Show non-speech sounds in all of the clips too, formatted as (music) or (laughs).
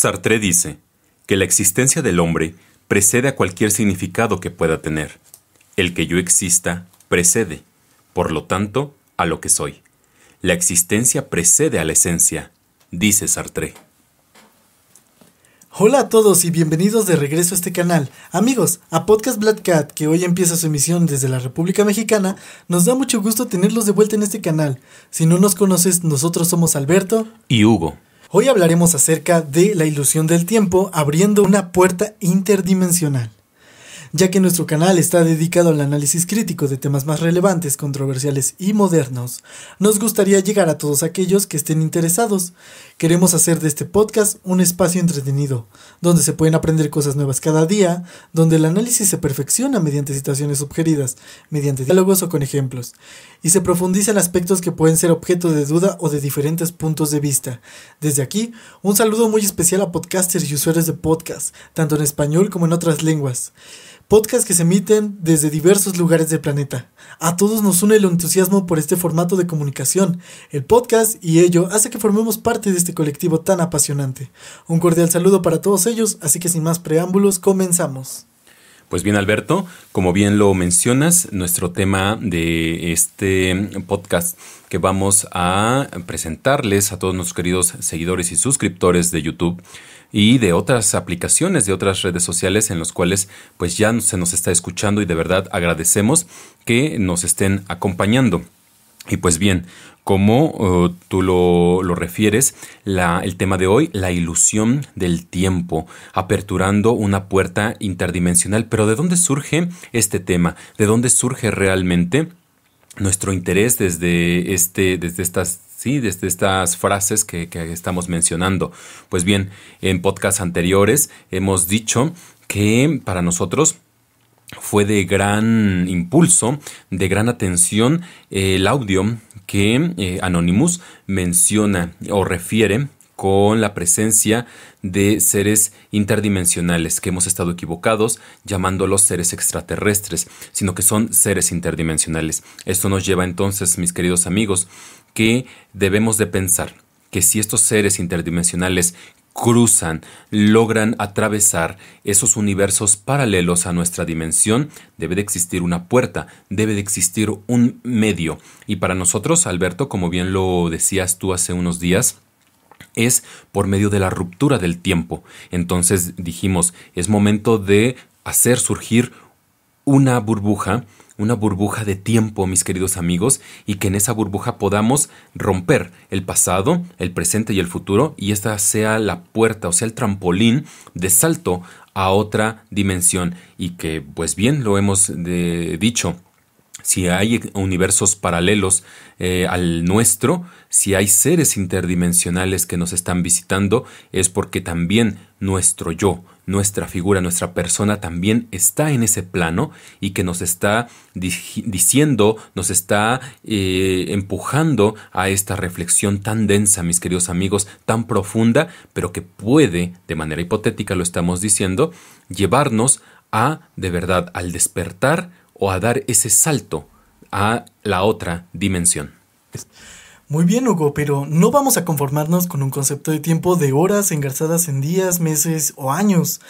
Sartre dice que la existencia del hombre precede a cualquier significado que pueda tener. El que yo exista precede, por lo tanto, a lo que soy. La existencia precede a la esencia, dice Sartre. Hola a todos y bienvenidos de regreso a este canal. Amigos, a Podcast Black Cat, que hoy empieza su emisión desde la República Mexicana, nos da mucho gusto tenerlos de vuelta en este canal. Si no nos conoces, nosotros somos Alberto y Hugo. Hoy hablaremos acerca de la ilusión del tiempo abriendo una puerta interdimensional ya que nuestro canal está dedicado al análisis crítico de temas más relevantes, controversiales y modernos. Nos gustaría llegar a todos aquellos que estén interesados. Queremos hacer de este podcast un espacio entretenido, donde se pueden aprender cosas nuevas cada día, donde el análisis se perfecciona mediante situaciones sugeridas, mediante diálogos o con ejemplos, y se profundiza en aspectos que pueden ser objeto de duda o de diferentes puntos de vista. Desde aquí, un saludo muy especial a podcasters y usuarios de podcast, tanto en español como en otras lenguas podcasts que se emiten desde diversos lugares del planeta. A todos nos une el entusiasmo por este formato de comunicación, el podcast, y ello hace que formemos parte de este colectivo tan apasionante. Un cordial saludo para todos ellos, así que sin más preámbulos, comenzamos. Pues bien, Alberto, como bien lo mencionas, nuestro tema de este podcast que vamos a presentarles a todos nuestros queridos seguidores y suscriptores de YouTube y de otras aplicaciones, de otras redes sociales en los cuales pues ya se nos está escuchando y de verdad agradecemos que nos estén acompañando. Y pues bien, como uh, tú lo, lo refieres, la, el tema de hoy, la ilusión del tiempo, aperturando una puerta interdimensional. Pero ¿de dónde surge este tema? ¿De dónde surge realmente nuestro interés desde, este, desde estas ¿sí? Desde estas frases que, estamos mencionando. Pues bien, en podcasts anteriores hemos dicho que para nosotros fue de gran impulso, de gran atención el audio que eh, Anonymous menciona o refiere con la presencia de seres interdimensionales que hemos estado equivocados llamándolos seres extraterrestres, sino que son seres interdimensionales. Esto nos lleva entonces, mis queridos amigos, que debemos de pensar que si estos seres interdimensionales cruzan, logran atravesar esos universos paralelos a nuestra dimensión, debe de existir una puerta, debe de existir un medio. Y para nosotros, Alberto, como bien lo decías tú hace unos días, es por medio de la ruptura del tiempo. Entonces dijimos, es momento de hacer surgir una burbuja una burbuja de tiempo, mis queridos amigos, y que en esa burbuja podamos romper el pasado, el presente y el futuro, y esta sea la puerta, o sea, el trampolín de salto a otra dimensión, y que, pues bien, lo hemos dicho, si hay universos paralelos eh, al nuestro, si hay seres interdimensionales que nos están visitando, es porque también nuestro yo, nuestra figura, nuestra persona también está en ese plano y que nos está diciendo, nos está eh, empujando a esta reflexión tan densa, mis queridos amigos, tan profunda, pero que puede, de manera hipotética lo estamos diciendo, llevarnos a, de verdad, al despertar o a dar ese salto a la otra dimensión. Muy bien, Hugo, pero no vamos a conformarnos con un concepto de tiempo de horas engarzadas en días, meses o años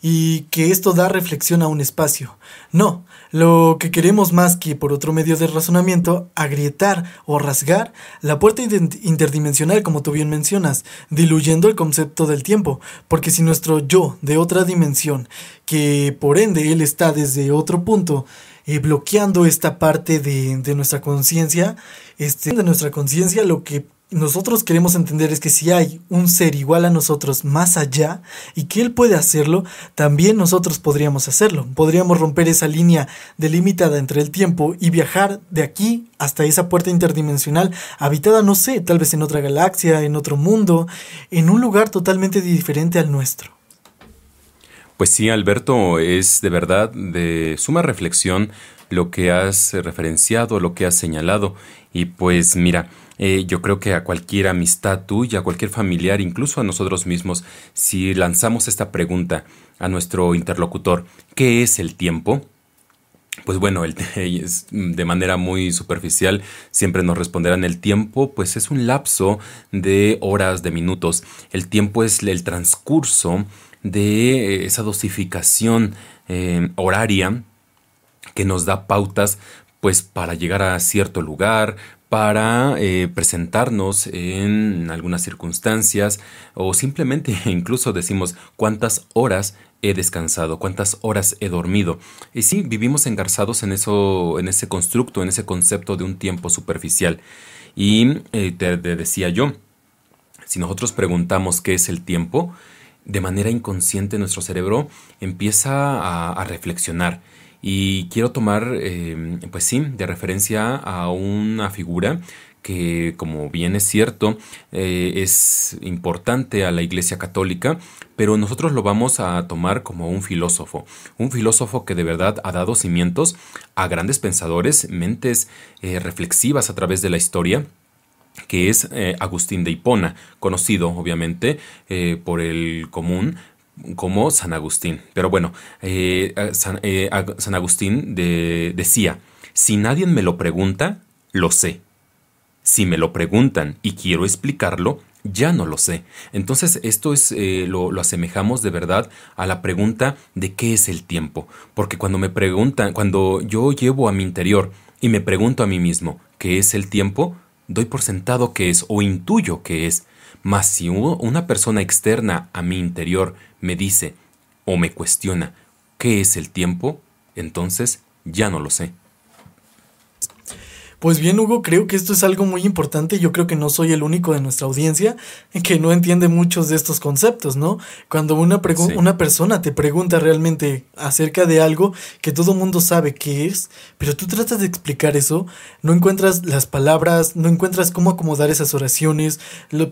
y que esto da reflexión a un espacio. No, lo que queremos más que por otro medio de razonamiento, agrietar o rasgar la puerta interdimensional como tú bien mencionas, diluyendo el concepto del tiempo, porque si nuestro yo de otra dimensión, que por ende él está desde otro punto, eh, bloqueando esta parte de, de nuestra conciencia, este, de nuestra conciencia, lo que nosotros queremos entender es que si hay un ser igual a nosotros más allá y que él puede hacerlo, también nosotros podríamos hacerlo. Podríamos romper esa línea delimitada entre el tiempo y viajar de aquí hasta esa puerta interdimensional habitada, no sé, tal vez en otra galaxia, en otro mundo, en un lugar totalmente diferente al nuestro. Pues sí, Alberto, es de verdad de suma reflexión lo que has referenciado, lo que has señalado. Y pues mira, eh, yo creo que a cualquier amistad tuya, a cualquier familiar, incluso a nosotros mismos, si lanzamos esta pregunta a nuestro interlocutor, ¿qué es el tiempo? pues bueno, el, (laughs) de manera muy superficial siempre nos responderán el tiempo, pues es un lapso de horas, de minutos. El tiempo es el transcurso de esa dosificación eh, horaria que nos da pautas pues para llegar a cierto lugar, para eh, presentarnos en algunas circunstancias o simplemente (laughs) incluso decimos cuántas horas he descansado, cuántas horas he dormido. Y sí, vivimos engarzados en eso, en ese constructo, en ese concepto de un tiempo superficial. Y eh, te, decía yo, si nosotros preguntamos qué es el tiempo, de manera inconsciente nuestro cerebro empieza a reflexionar. Y quiero tomar, em, pues sí, de referencia a una figura que, como bien es cierto, eh, es importante a la Iglesia Católica, pero nosotros lo vamos a tomar como un filósofo, un filósofo que de verdad ha dado cimientos a grandes pensadores, mentes eh, reflexivas a través de la historia que es eh, Agustín de Hipona, conocido obviamente por el común como San Agustín. Pero bueno, eh, eh, San, Agustín decía, si nadie me lo pregunta, lo sé. Si me lo preguntan y quiero explicarlo, ya no lo sé. Entonces esto es eh, lo, lo, asemejamos de verdad a la pregunta de qué es el tiempo. Porque cuando me preguntan, cuando yo llevo a mi interior y me pregunto a mí mismo qué es el tiempo, doy por sentado que es o intuyo que es. Mas si una persona externa a mi interior me dice o me cuestiona qué es el tiempo, entonces ya no lo sé. Pues bien, Hugo, creo que esto es algo muy importante. Yo creo que no soy el único de nuestra audiencia que no entiende muchos de estos conceptos, ¿no? Cuando una, una persona te pregunta realmente acerca de algo que todo mundo sabe qué es, pero tú tratas de explicar eso, no encuentras las palabras, no encuentras cómo acomodar esas oraciones,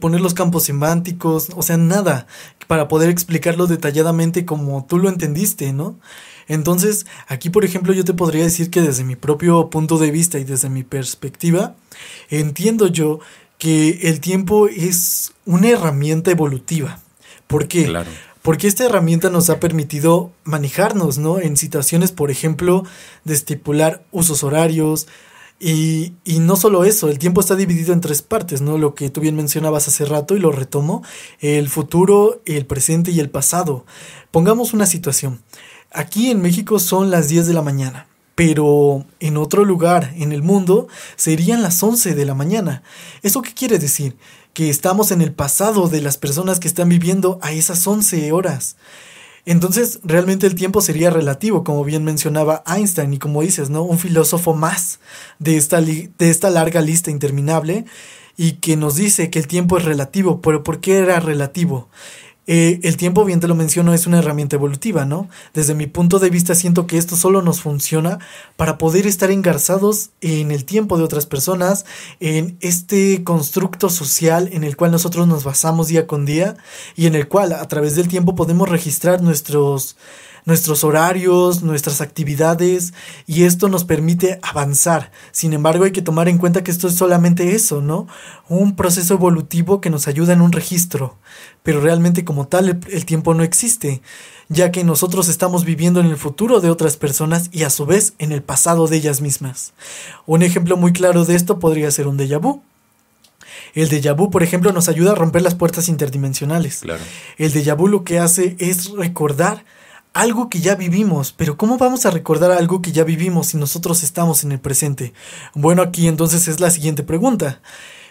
poner los campos semánticos, o sea, nada para poder explicarlo detalladamente como tú lo entendiste, ¿no? Entonces, aquí por ejemplo yo te podría decir que desde mi propio punto de vista y desde mi perspectiva, entiendo yo que el tiempo es una herramienta evolutiva. ¿Por qué? Claro. Porque esta herramienta nos ha permitido manejarnos, ¿no? En situaciones, por ejemplo, de estipular usos horarios, y, y, no solo eso, el tiempo está dividido en tres partes, ¿no? Lo que tú bien mencionabas hace rato y lo retomo, el futuro, el presente y el pasado. Pongamos una situación. Aquí en México son las 10 de la mañana, pero en otro lugar en el mundo serían las 11 de la mañana. ¿Eso qué quiere decir? Que estamos en el pasado de las personas que están viviendo a esas 11 horas. Entonces, realmente el tiempo sería relativo, como bien mencionaba Einstein y como dices, ¿no? Un filósofo más de esta, de esta larga lista interminable y que nos dice que el tiempo es relativo, pero ¿por qué era relativo? Eh, el tiempo, bien te lo menciono, es una herramienta evolutiva, ¿no? Desde mi punto de vista siento que esto solo nos funciona para poder estar engarzados en el tiempo de otras personas, en este constructo social en el cual nosotros nos basamos día con día y en el cual a través del tiempo podemos registrar nuestros nuestros horarios, nuestras actividades y esto nos permite avanzar. Sin embargo, hay que tomar en cuenta que esto es solamente eso, ¿no? Un proceso evolutivo que nos ayuda en un registro, pero realmente como tal el, tiempo no existe, ya que nosotros estamos viviendo en el futuro de otras personas y a su vez en el pasado de ellas mismas. Un ejemplo muy claro de esto podría ser un déjà vu. El déjà vu, por ejemplo, nos ayuda a romper las puertas interdimensionales. Claro. El déjà vu lo que hace es recordar algo que ya vivimos, pero ¿cómo vamos a recordar algo que ya vivimos si nosotros estamos en el presente? Bueno, aquí entonces es la siguiente pregunta.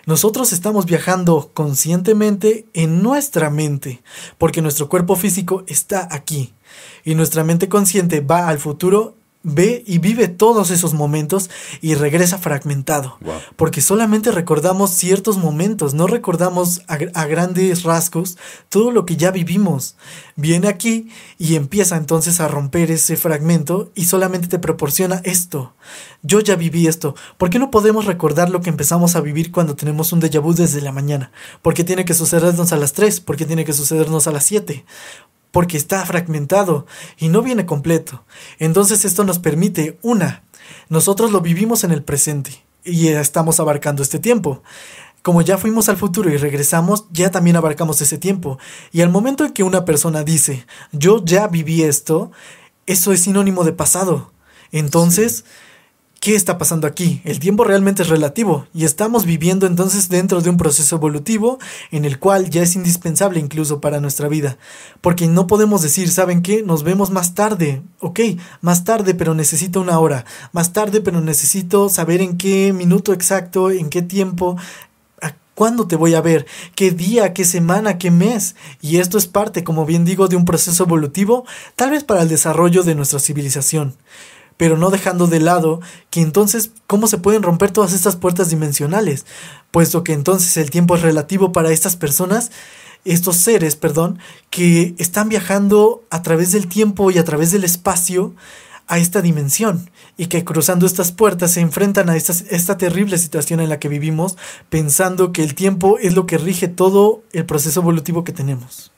Nosotros estamos viajando conscientemente en nuestra mente, porque nuestro cuerpo físico está aquí, y nuestra mente consciente va al futuro ve y vive todos esos momentos y regresa fragmentado. Porque solamente recordamos ciertos momentos, no recordamos a, grandes rasgos todo lo que ya vivimos. Viene aquí y empieza entonces a romper ese fragmento y solamente te proporciona esto. Yo ya viví esto. ¿Por qué no podemos recordar lo que empezamos a vivir cuando tenemos un déjà vu desde la mañana? ¿Por qué tiene que sucedernos a las 3? ¿Por qué tiene que sucedernos a las 7? Porque está fragmentado y no viene completo. Entonces esto nos permite, una, nosotros lo vivimos en el presente y estamos abarcando este tiempo. Como ya fuimos al futuro y regresamos, ya también abarcamos ese tiempo. Y al momento en que una persona dice, yo ya viví esto, eso es sinónimo de pasado. Entonces, ¿qué está pasando aquí? El tiempo realmente es relativo y estamos viviendo entonces dentro de un proceso evolutivo en el cual ya es indispensable incluso para nuestra vida. Porque no podemos decir, ¿saben qué? Nos vemos más tarde. Ok, más tarde, pero necesito una hora. Más tarde, pero necesito saber en qué minuto exacto, en qué tiempo, ¿Cuándo te voy a ver? ¿Qué día? ¿Qué semana? ¿Qué mes? Y esto es parte, como bien digo, de un proceso evolutivo, tal vez para el desarrollo de nuestra civilización. Pero no dejando de lado que entonces, ¿cómo se pueden romper todas estas puertas dimensionales? Puesto que entonces el tiempo es relativo para estas personas, estos seres, perdón, que están viajando a través del tiempo y a través del espacio a esta dimensión y que cruzando estas puertas se enfrentan a esta, esta, terrible situación en la que vivimos pensando que el tiempo es lo que rige todo el proceso evolutivo que tenemos.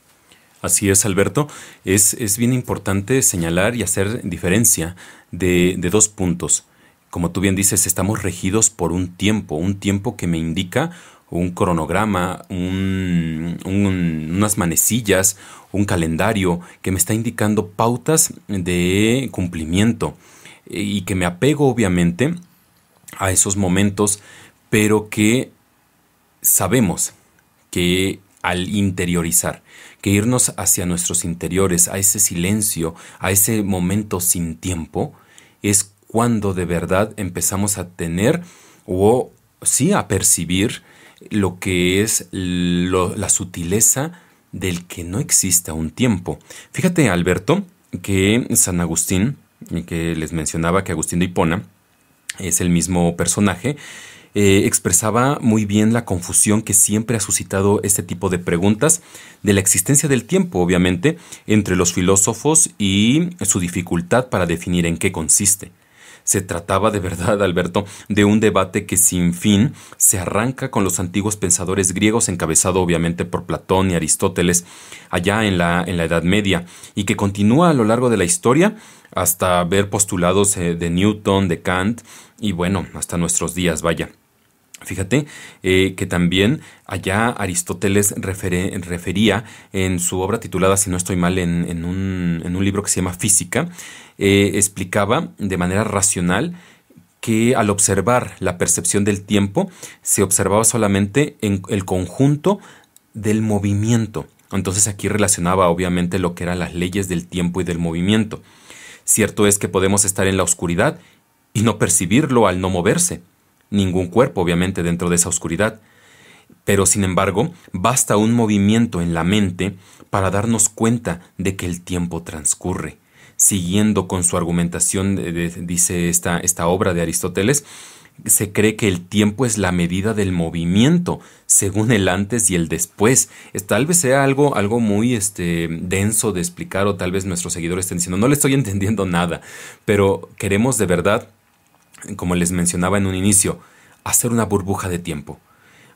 Así es, Alberto. Es, es bien importante señalar y hacer diferencia de, de dos puntos. Como tú bien dices, estamos regidos por un tiempo, un tiempo que me indica un cronograma, unas manecillas, un calendario que me está indicando pautas de cumplimiento y que me apego obviamente a esos momentos, pero que sabemos que al interiorizar, que irnos hacia nuestros interiores, a ese silencio, a ese momento sin tiempo, es cuando de verdad empezamos a tener o sí a percibir lo que es la sutileza del que no exista un tiempo. Fíjate, Alberto, que San Agustín, que les mencionaba que Agustín de Hipona es el mismo personaje, eh, expresaba muy bien la confusión que siempre ha suscitado este tipo de preguntas de la existencia del tiempo, obviamente, entre los filósofos y su dificultad para definir en qué consiste. Se trataba de verdad, Alberto, de un debate que sin fin se arranca con los antiguos pensadores griegos, encabezado obviamente por Platón y Aristóteles, allá en la, en la Edad Media, y que continúa a lo largo de la historia hasta ver postulados eh, de Newton, de Kant, y bueno, hasta nuestros días, vaya. Fíjate eh, que también allá Aristóteles refería en su obra titulada, si no estoy mal, en, un, en un, libro que se llama Física, eh, explicaba de manera racional que al observar la percepción del tiempo se observaba solamente en el conjunto del movimiento. Entonces aquí relacionaba obviamente lo que eran las leyes del tiempo y del movimiento. Cierto es que podemos estar en la oscuridad y no percibirlo al no moverse ningún cuerpo obviamente dentro de esa oscuridad. Pero sin embargo, basta un movimiento en la mente para darnos cuenta de que el tiempo transcurre. Siguiendo con su argumentación, dice esta, esta obra de Aristóteles, se cree que el tiempo es la medida del movimiento, según el antes y el después. Tal vez sea algo, algo muy este, denso de explicar o tal vez nuestros seguidores estén diciendo, no le estoy entendiendo nada, pero queremos de verdad como les mencionaba en un inicio, hacer una burbuja de tiempo,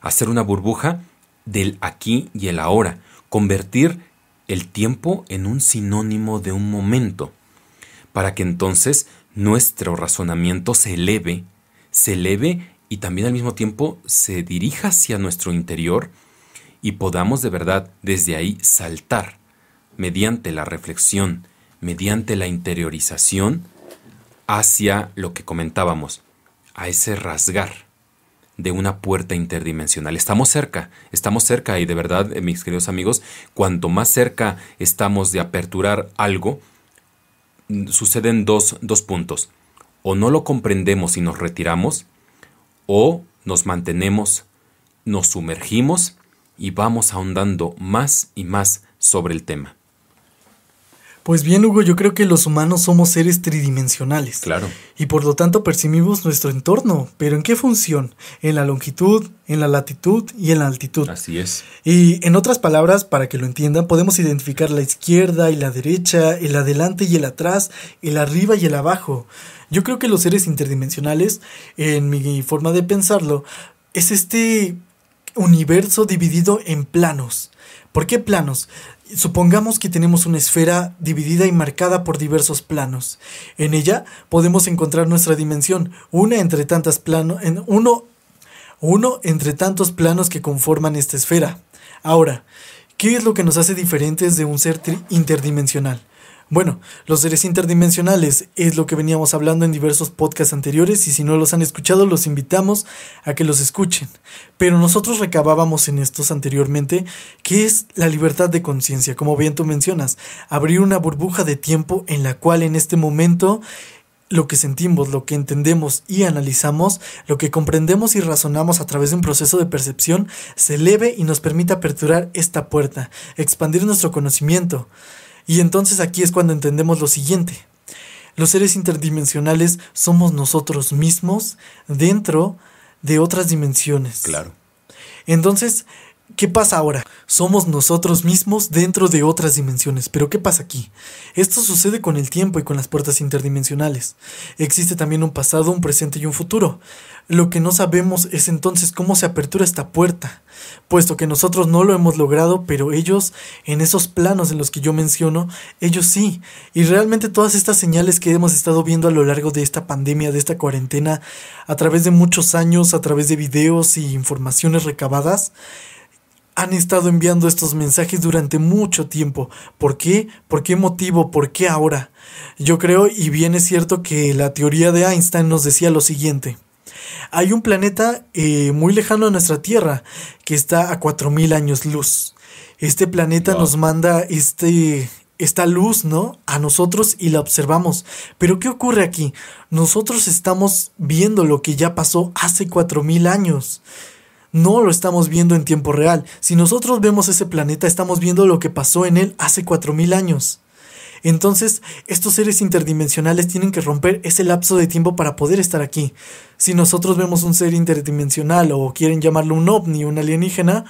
hacer una burbuja del aquí y el ahora, convertir el tiempo en un sinónimo de un momento, para que entonces nuestro razonamiento se eleve, se eleve y también al mismo tiempo se dirija hacia nuestro interior y podamos de verdad desde ahí saltar mediante la reflexión, mediante la interiorización, hacia lo que comentábamos, a ese rasgar de una puerta interdimensional. Estamos cerca, estamos cerca y de verdad, eh, mis queridos amigos, cuanto más cerca estamos de aperturar algo, mm, suceden dos, dos puntos. O no lo comprendemos y nos retiramos, o nos mantenemos, nos sumergimos y vamos ahondando más y más sobre el tema. Pues bien, Hugo, yo creo que los humanos somos seres tridimensionales. Claro. Y por lo tanto percibimos nuestro entorno. Pero ¿en qué función? En la longitud, en la latitud y en la altitud. Así es. Y en otras palabras, para que lo entiendan, podemos identificar la izquierda y la derecha, el adelante y el atrás, el arriba y el abajo. Yo creo que los seres interdimensionales, en mi forma de pensarlo, es este universo dividido en planos. ¿Por qué planos? Supongamos que tenemos una esfera dividida y marcada por diversos planos. En ella podemos encontrar nuestra dimensión, una entre tantas planos, en uno, uno entre tantos planos que conforman esta esfera. Ahora, ¿qué es lo que nos hace diferentes de un ser interdimensional? Bueno, los seres interdimensionales es lo que veníamos hablando en diversos podcasts anteriores y si no los han escuchado los invitamos a que los escuchen. Pero nosotros recabábamos en estos anteriormente que es la libertad de conciencia, como bien tú mencionas, abrir una burbuja de tiempo en la cual en este momento lo que sentimos, lo que entendemos y analizamos, lo que comprendemos y razonamos a través de un proceso de percepción, se eleve y nos permite aperturar esta puerta, expandir nuestro conocimiento. Y entonces aquí es cuando entendemos lo siguiente. Los seres interdimensionales somos nosotros mismos dentro de otras dimensiones. Claro. Entonces, ¿Qué pasa ahora? Somos nosotros mismos dentro de otras dimensiones. Pero ¿qué pasa aquí? Esto sucede con el tiempo y con las puertas interdimensionales. Existe también un pasado, un presente y un futuro. Lo que no sabemos es entonces cómo se apertura esta puerta, puesto que nosotros no lo hemos logrado, pero ellos, en esos planos en los que yo menciono, ellos sí. Y realmente todas estas señales que hemos estado viendo a lo largo de esta pandemia, de esta cuarentena, a través de muchos años, a través de videos y informaciones recabadas, han estado enviando estos mensajes durante mucho tiempo. ¿Por qué? ¿Por qué motivo? ¿Por qué ahora? Yo creo, y bien es cierto, que la teoría de Einstein nos decía lo siguiente. Hay un planeta eh, muy lejano a nuestra Tierra que está a 4.000 años luz. Este planeta nos manda este, esta luz, ¿no? A nosotros y la observamos. Pero ¿qué ocurre aquí? Nosotros estamos viendo lo que ya pasó hace 4.000 años no lo estamos viendo en tiempo real. Si nosotros vemos ese planeta, estamos viendo lo que pasó en él hace 4.000 años. Entonces, estos seres interdimensionales tienen que romper ese lapso de tiempo para poder estar aquí. Si nosotros vemos un ser interdimensional o quieren llamarlo un ovni, un alienígena,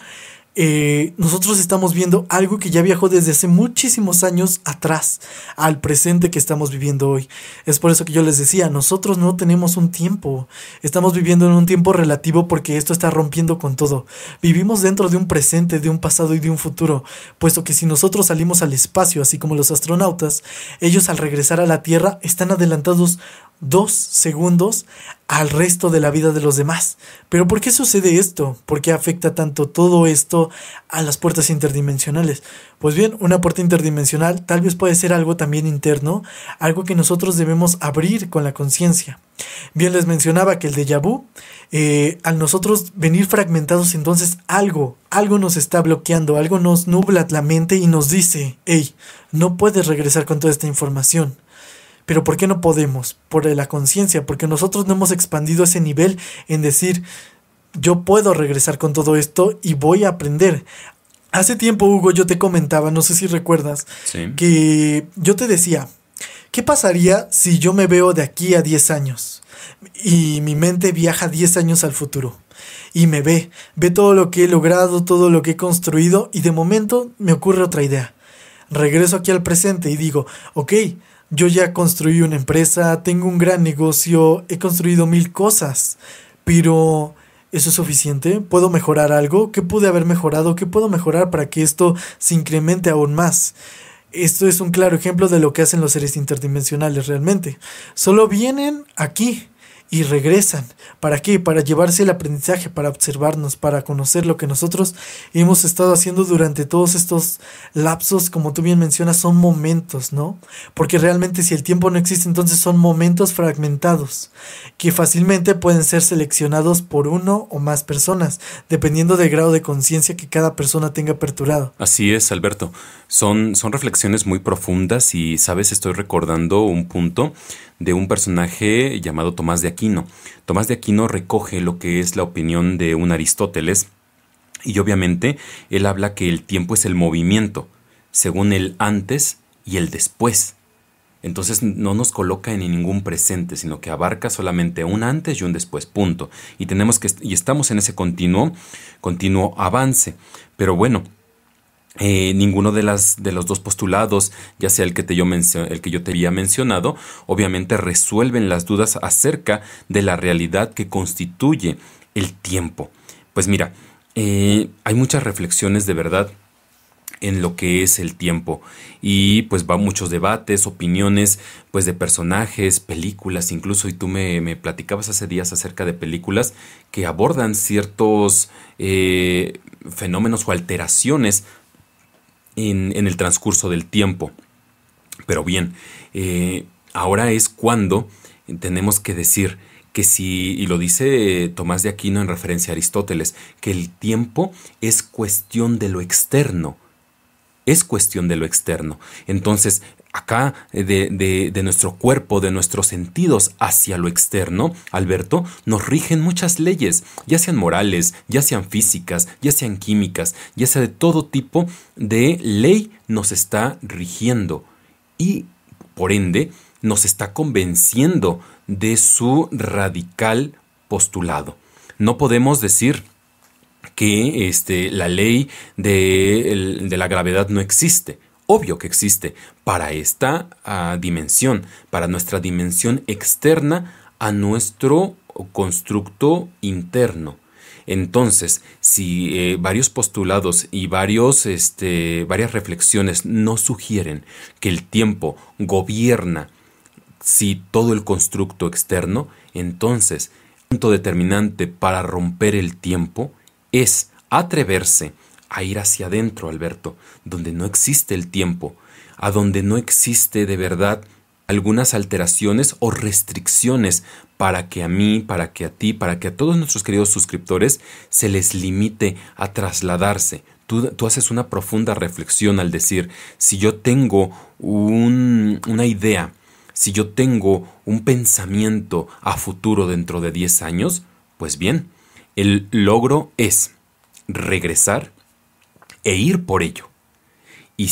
eh, nosotros estamos viendo algo que ya viajó desde hace muchísimos años atrás al presente que estamos viviendo hoy. Es por eso que yo les decía, nosotros no tenemos un tiempo, estamos viviendo en un tiempo relativo porque esto está rompiendo con todo. Vivimos dentro de un presente, de un pasado y de un futuro, puesto que si nosotros salimos al espacio, así como los astronautas, ellos al regresar a la Tierra están adelantados dos segundos al resto de la vida de los demás. Pero ¿por qué sucede esto? ¿Por qué afecta tanto todo esto a las puertas interdimensionales? Pues bien, una puerta interdimensional tal vez puede ser algo también interno, algo que nosotros debemos abrir con la conciencia. Bien les mencionaba que el déjà vu, eh, al nosotros venir fragmentados, entonces algo, algo nos está bloqueando, algo nos nubla la mente y nos dice, hey, no puedes regresar con toda esta información. Pero ¿por qué no podemos? Por la conciencia, porque nosotros no hemos expandido ese nivel en decir, yo puedo regresar con todo esto y voy a aprender. Hace tiempo, Hugo, yo te comentaba, no sé si recuerdas, que yo te decía, ¿qué pasaría si yo me veo de aquí a 10 años? Y mi mente viaja 10 años al futuro. Y me ve, ve todo lo que he logrado, todo lo que he construido, y de momento me ocurre otra idea. Regreso aquí al presente y digo, ok, yo ya construí una empresa, tengo un gran negocio, he construido mil cosas, pero ¿eso es suficiente? ¿Puedo mejorar algo? ¿Qué pude haber mejorado? ¿Qué puedo mejorar para que esto se incremente aún más? Esto es un claro ejemplo de lo que hacen los seres interdimensionales realmente. Solo vienen aquí y regresan. ¿Para qué? Para llevarse el aprendizaje, para observarnos, para conocer lo que nosotros hemos estado haciendo durante todos estos lapsos, como tú bien mencionas, son momentos, ¿no? Porque realmente si el tiempo no existe, entonces son momentos fragmentados, que fácilmente pueden ser seleccionados por uno o más personas, dependiendo del grado de conciencia que cada persona tenga aperturado. Así es, Alberto. Son, son reflexiones muy profundas y, sabes, estoy recordando un punto de un personaje llamado Tomás de Aquino. Tomás de Aquino recoge lo que es la opinión de un Aristóteles y obviamente él habla que el tiempo es el movimiento, según el antes y el después. Entonces no nos coloca en ningún presente, sino que abarca solamente un antes y un después, punto. Y tenemos que y estamos en ese continuo continuo avance. Pero bueno, eh, ninguno de, las, de los dos postulados, ya sea el que, te yo el que yo te había mencionado, obviamente resuelven las dudas acerca de la realidad que constituye el tiempo. Pues mira, eh, hay muchas reflexiones de verdad en lo que es el tiempo y pues va muchos debates, opiniones pues de personajes, películas incluso y tú me, me platicabas hace días acerca de películas que abordan ciertos eh, fenómenos o alteraciones en, el transcurso del tiempo. Pero bien, eh, ahora es cuando tenemos que decir que si, y lo dice Tomás de Aquino en referencia a Aristóteles, que el tiempo es cuestión de lo externo, es cuestión de lo externo. Entonces, acá eh, de, nuestro cuerpo, de nuestros sentidos hacia lo externo, Alberto, nos rigen muchas leyes, ya sean morales, ya sean físicas, ya sean químicas, ya sea de todo tipo de ley nos está rigiendo y por ende nos está convenciendo de su radical postulado. No podemos decir que este, la ley de, de la gravedad no existe obvio que existe para esta ah, dimensión, para nuestra dimensión externa a nuestro constructo interno. Entonces, si eh, varios postulados y varios, este, varias reflexiones nos sugieren que el tiempo gobierna si todo el constructo externo, entonces, el punto determinante para romper el tiempo es atreverse a ir hacia adentro, Alberto, donde no existe el tiempo, a donde no existe de verdad algunas alteraciones o restricciones para que a mí, para que a ti, para que a todos nuestros queridos suscriptores se les limite a trasladarse. Tú, tú haces una profunda reflexión al decir, si yo tengo una idea, si yo tengo un pensamiento a futuro dentro de 10 años, pues bien, el logro es regresar e ir por ello. Y,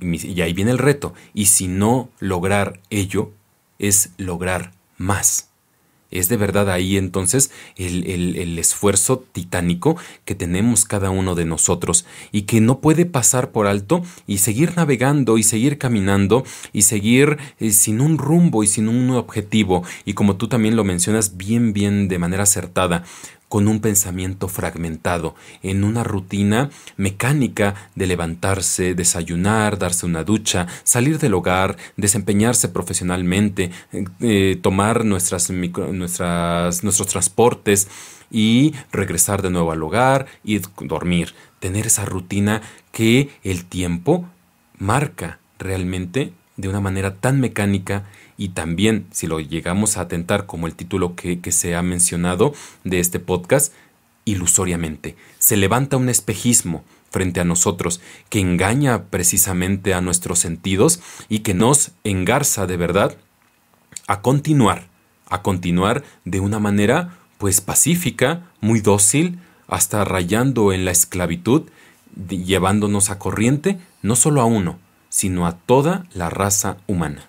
y ahí viene el reto. Y si no lograr ello, es lograr más. Es de verdad ahí entonces el, el, esfuerzo titánico que tenemos cada uno de nosotros y que no puede pasar por alto y seguir navegando y seguir caminando y seguir eh, sin un rumbo y sin un objetivo. Y como tú también lo mencionas bien, bien de manera acertada, con un pensamiento fragmentado, en una rutina mecánica de levantarse, desayunar, darse una ducha, salir del hogar, desempeñarse profesionalmente, eh, tomar nuestras, nuestras, nuestros transportes y regresar de nuevo al hogar y dormir. Tener esa rutina que el tiempo marca realmente de una manera tan mecánica y también si lo llegamos a atentar como el título que, se ha mencionado de este podcast, ilusoriamente. Se levanta un espejismo frente a nosotros que engaña precisamente a nuestros sentidos y que nos engarza de verdad a continuar, a continuar de una manera pues pacífica, muy dócil, hasta rayando en la esclavitud, llevándonos a corriente no solo a uno, sino a toda la raza humana.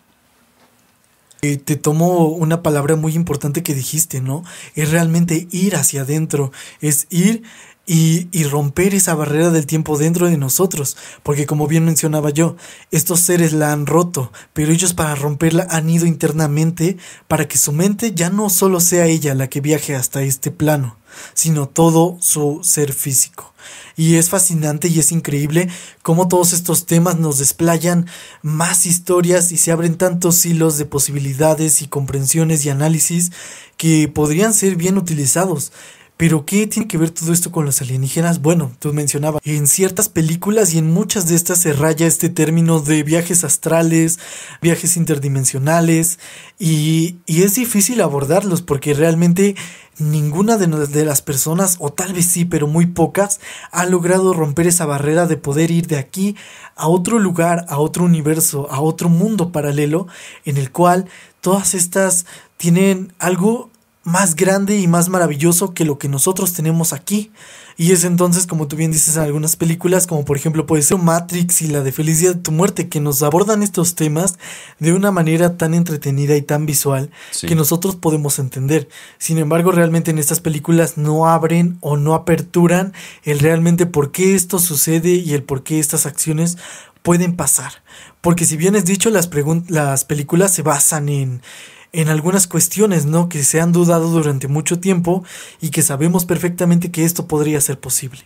Eh, te tomo una palabra muy importante que dijiste, ¿no? Es realmente ir hacia adentro, es ir y, y, romper esa barrera del tiempo dentro de nosotros, porque como bien mencionaba yo, estos seres la han roto, pero ellos para romperla han ido internamente para que su mente ya no solo sea ella la que viaje hasta este plano, sino todo su ser físico. Y es fascinante y es increíble cómo todos estos temas nos desplayan más historias y se abren tantos hilos de posibilidades y comprensiones y análisis que podrían ser bien utilizados. Pero ¿qué tiene que ver todo esto con los alienígenas? Bueno, tú mencionabas, en ciertas películas y en muchas de estas se raya este término de viajes astrales, viajes interdimensionales, y, y es difícil abordarlos porque realmente ninguna de, de, las personas, o tal vez sí, pero muy pocas, ha logrado romper esa barrera de poder ir de aquí a otro lugar, a otro universo, a otro mundo paralelo, en el cual todas estas tienen algo más grande y más maravilloso que lo que nosotros tenemos aquí. Y es entonces, como tú bien dices en algunas películas, como por ejemplo puede ser Matrix y la de Felicidad de tu muerte, que nos abordan estos temas de una manera tan entretenida y tan visual que nosotros podemos entender. Sin embargo, realmente en estas películas no abren o no aperturan el realmente por qué esto sucede y el por qué estas acciones pueden pasar. Porque si bien es dicho, las, las películas se basan en en algunas cuestiones, ¿no? Que se han dudado durante mucho tiempo y que sabemos perfectamente que esto podría ser posible.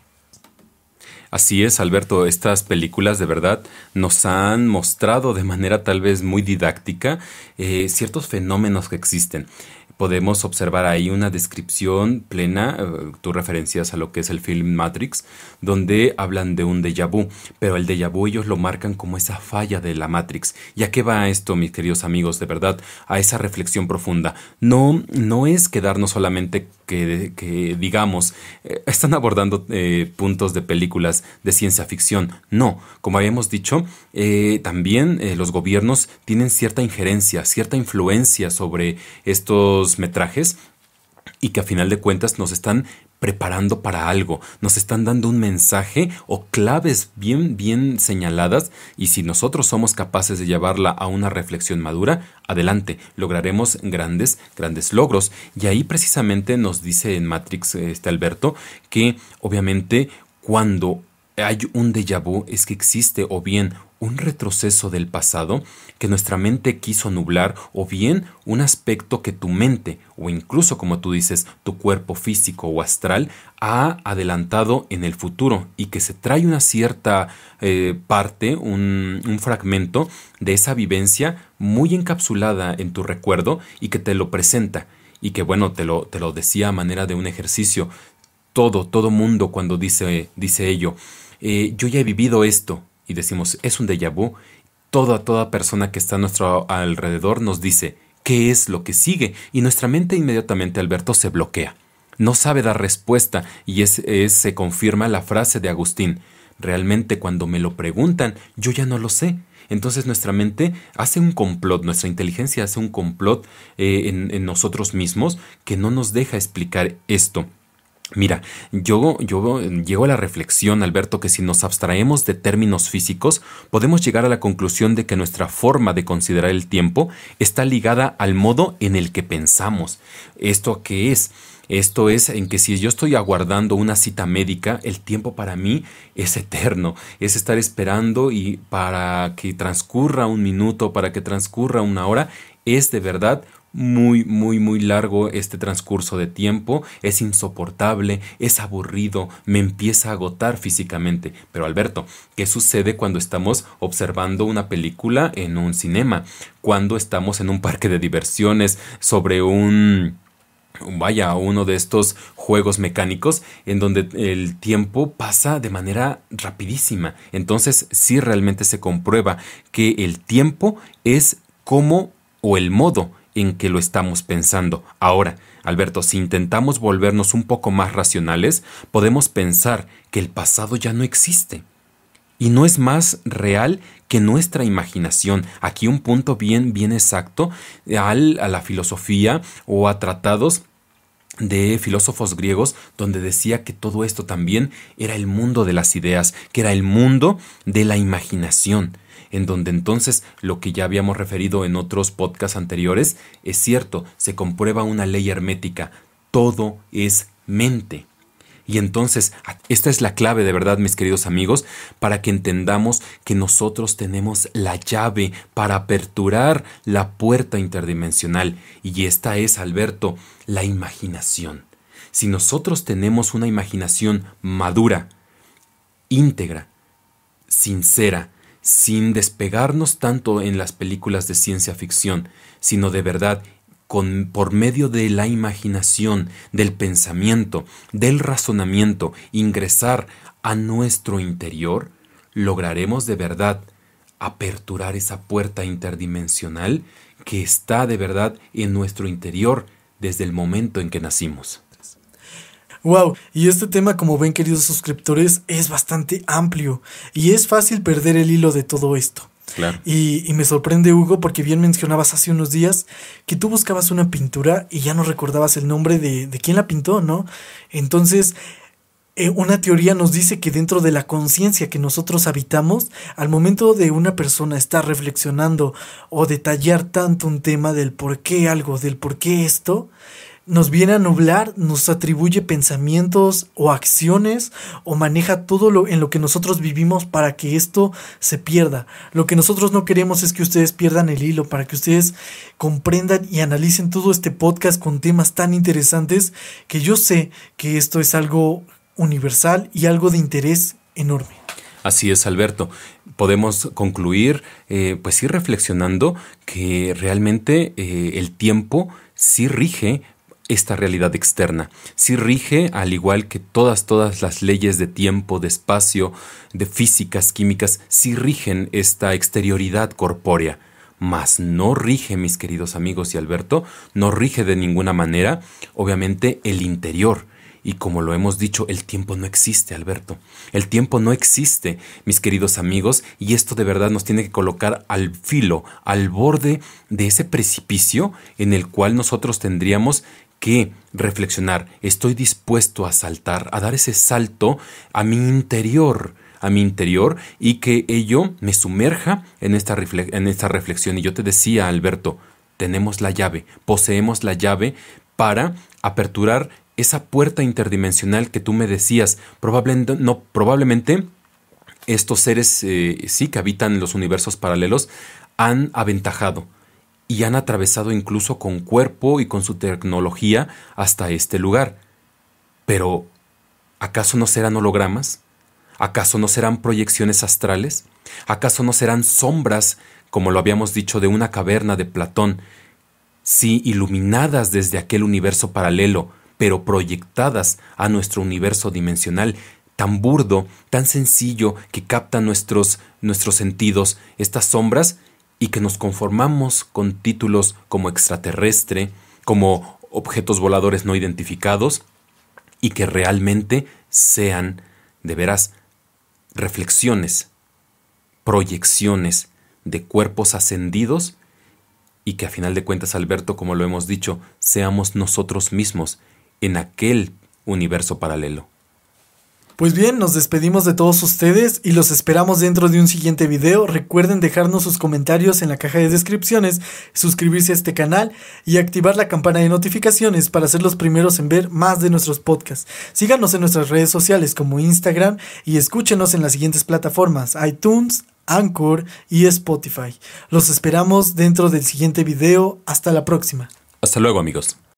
Así es, Alberto, estas películas de verdad nos han mostrado de manera tal vez muy didáctica eh, ciertos fenómenos que existen. Podemos observar ahí una descripción plena, eh, tú referencias a lo que es el film Matrix, donde hablan de un déjà vu, pero el déjà vu ellos lo marcan como esa falla de la Matrix. ¿Y a qué va esto, mis queridos amigos? De verdad, a esa reflexión profunda. No, no es quedarnos solamente que, digamos, eh, están abordando eh, puntos de películas de ciencia ficción. No, como habíamos dicho, también los gobiernos tienen cierta injerencia, cierta influencia sobre estos metrajes y que a final de cuentas nos están preparando para algo, nos están dando un mensaje o claves bien, bien señaladas y si nosotros somos capaces de llevarla a una reflexión madura, adelante, lograremos grandes, grandes logros. Y ahí precisamente nos dice en Matrix este Alberto que obviamente cuando hay un déjà vu es que existe o bien un retroceso del pasado que nuestra mente quiso nublar o bien un aspecto que tu mente o incluso como tú dices tu cuerpo físico o astral ha adelantado en el futuro y que se trae una cierta eh, parte, un, fragmento de esa vivencia muy encapsulada en tu recuerdo y que te lo presenta y que bueno, te lo, te lo decía a manera de un ejercicio. Todo, todo mundo cuando dice, dice ello, eh, yo ya he vivido esto, y decimos, es un déjà vu, toda, toda persona que está a nuestro alrededor nos dice, ¿qué es lo que sigue? Y nuestra mente inmediatamente, Alberto, se bloquea. No sabe dar respuesta y es, se confirma la frase de Agustín. Realmente cuando me lo preguntan, yo ya no lo sé. Entonces nuestra mente hace un complot, nuestra inteligencia hace un complot eh, en nosotros mismos que no nos deja explicar esto. Mira, yo, yo llego a la reflexión, Alberto, que si nos abstraemos de términos físicos, podemos llegar a la conclusión de que nuestra forma de considerar el tiempo está ligada al modo en el que pensamos. ¿Esto qué es? Esto es en que si yo estoy aguardando una cita médica, el tiempo para mí es eterno, es estar esperando y para que transcurra un minuto, para que transcurra una hora, es de verdad muy, muy, muy largo este transcurso de tiempo, es insoportable, es aburrido, me empieza a agotar físicamente. Pero Alberto, ¿qué sucede cuando estamos observando una película en un cinema? Cuando estamos en un parque de diversiones sobre un vaya, uno de estos juegos mecánicos en donde el tiempo pasa de manera rapidísima. Entonces, sí realmente se comprueba que el tiempo es como o el modo en que lo estamos pensando. Ahora, Alberto, si intentamos volvernos un poco más racionales, podemos pensar que el pasado ya no existe. Y no es más real que nuestra imaginación. Aquí un punto bien, bien exacto al, a la filosofía o a tratados de filósofos griegos donde decía que todo esto también era el mundo de las ideas, que era el mundo de la imaginación en donde entonces lo que ya habíamos referido en otros podcasts anteriores es cierto, se comprueba una ley hermética, todo es mente. Y entonces, esta es la clave de verdad, mis queridos amigos, para que entendamos que nosotros tenemos la llave para aperturar la puerta interdimensional. Y esta es, Alberto, la imaginación. Si nosotros tenemos una imaginación madura, íntegra, sincera, sin despegarnos tanto en las películas de ciencia ficción, sino de verdad con, por medio de la imaginación, del pensamiento, del razonamiento, ingresar a nuestro interior, lograremos de verdad aperturar esa puerta interdimensional que está de verdad en nuestro interior desde el momento en que nacimos. Wow, y este tema, como ven queridos suscriptores, es bastante amplio y es fácil perder el hilo de todo esto. Claro. Y, y, me sorprende, Hugo, porque bien mencionabas hace unos días que tú buscabas una pintura y ya no recordabas el nombre de, de quién la pintó, ¿no? Entonces, eh, una teoría nos dice que dentro de la conciencia que nosotros habitamos, al momento de una persona estar reflexionando o detallar tanto un tema del por qué algo, del por qué esto, nos viene a nublar, nos atribuye pensamientos o acciones o maneja todo lo en lo que nosotros vivimos para que esto se pierda. Lo que nosotros no queremos es que ustedes pierdan el hilo, para que ustedes comprendan y analicen todo este podcast con temas tan interesantes que yo sé que esto es algo universal y algo de interés enorme. Así es, Alberto. Podemos concluir, eh, pues ir reflexionando que realmente eh, el tiempo sí rige esta realidad externa. Sí rige, al igual que todas, todas las leyes de tiempo, de espacio, de físicas, químicas, sí rigen esta exterioridad corpórea. Mas no rige, mis queridos amigos y Alberto, no rige de ninguna manera, obviamente, el interior. Y como lo hemos dicho, el tiempo no existe, Alberto. El tiempo no existe, mis queridos amigos, y esto de verdad nos tiene que colocar al filo, al borde de ese precipicio en el cual nosotros tendríamos que reflexionar, estoy dispuesto a saltar, a dar ese salto a mi interior, a mi interior y que ello me sumerja en esta, en esta reflexión. Y yo te decía, Alberto, tenemos la llave, poseemos la llave para aperturar esa puerta interdimensional que tú me decías. Probablemente, no, probablemente estos seres, eh, sí, que habitan los universos paralelos, han aventajado y han atravesado incluso con cuerpo y con su tecnología hasta este lugar. Pero, ¿acaso no serán hologramas? ¿Acaso no serán proyecciones astrales? ¿Acaso no serán sombras, como lo habíamos dicho, de una caverna de Platón, sí iluminadas desde aquel universo paralelo, pero proyectadas a nuestro universo dimensional, tan burdo, tan sencillo, que capta nuestros, nuestros sentidos, estas sombras y que nos conformamos con títulos como extraterrestre, como objetos voladores no identificados, y que realmente sean, de veras, reflexiones, proyecciones de cuerpos ascendidos y que a final de cuentas, Alberto, como lo hemos dicho, seamos nosotros mismos en aquel universo paralelo. Pues bien, nos despedimos de todos ustedes y los esperamos dentro de un siguiente video. Recuerden dejarnos sus comentarios en la caja de descripciones, suscribirse a este canal y activar la campana de notificaciones para ser los primeros en ver más de nuestros podcasts. Síganos en nuestras redes sociales como Instagram y escúchenos en las siguientes plataformas iTunes, Anchor y Spotify. Los esperamos dentro del siguiente video. Hasta la próxima. Hasta luego amigos.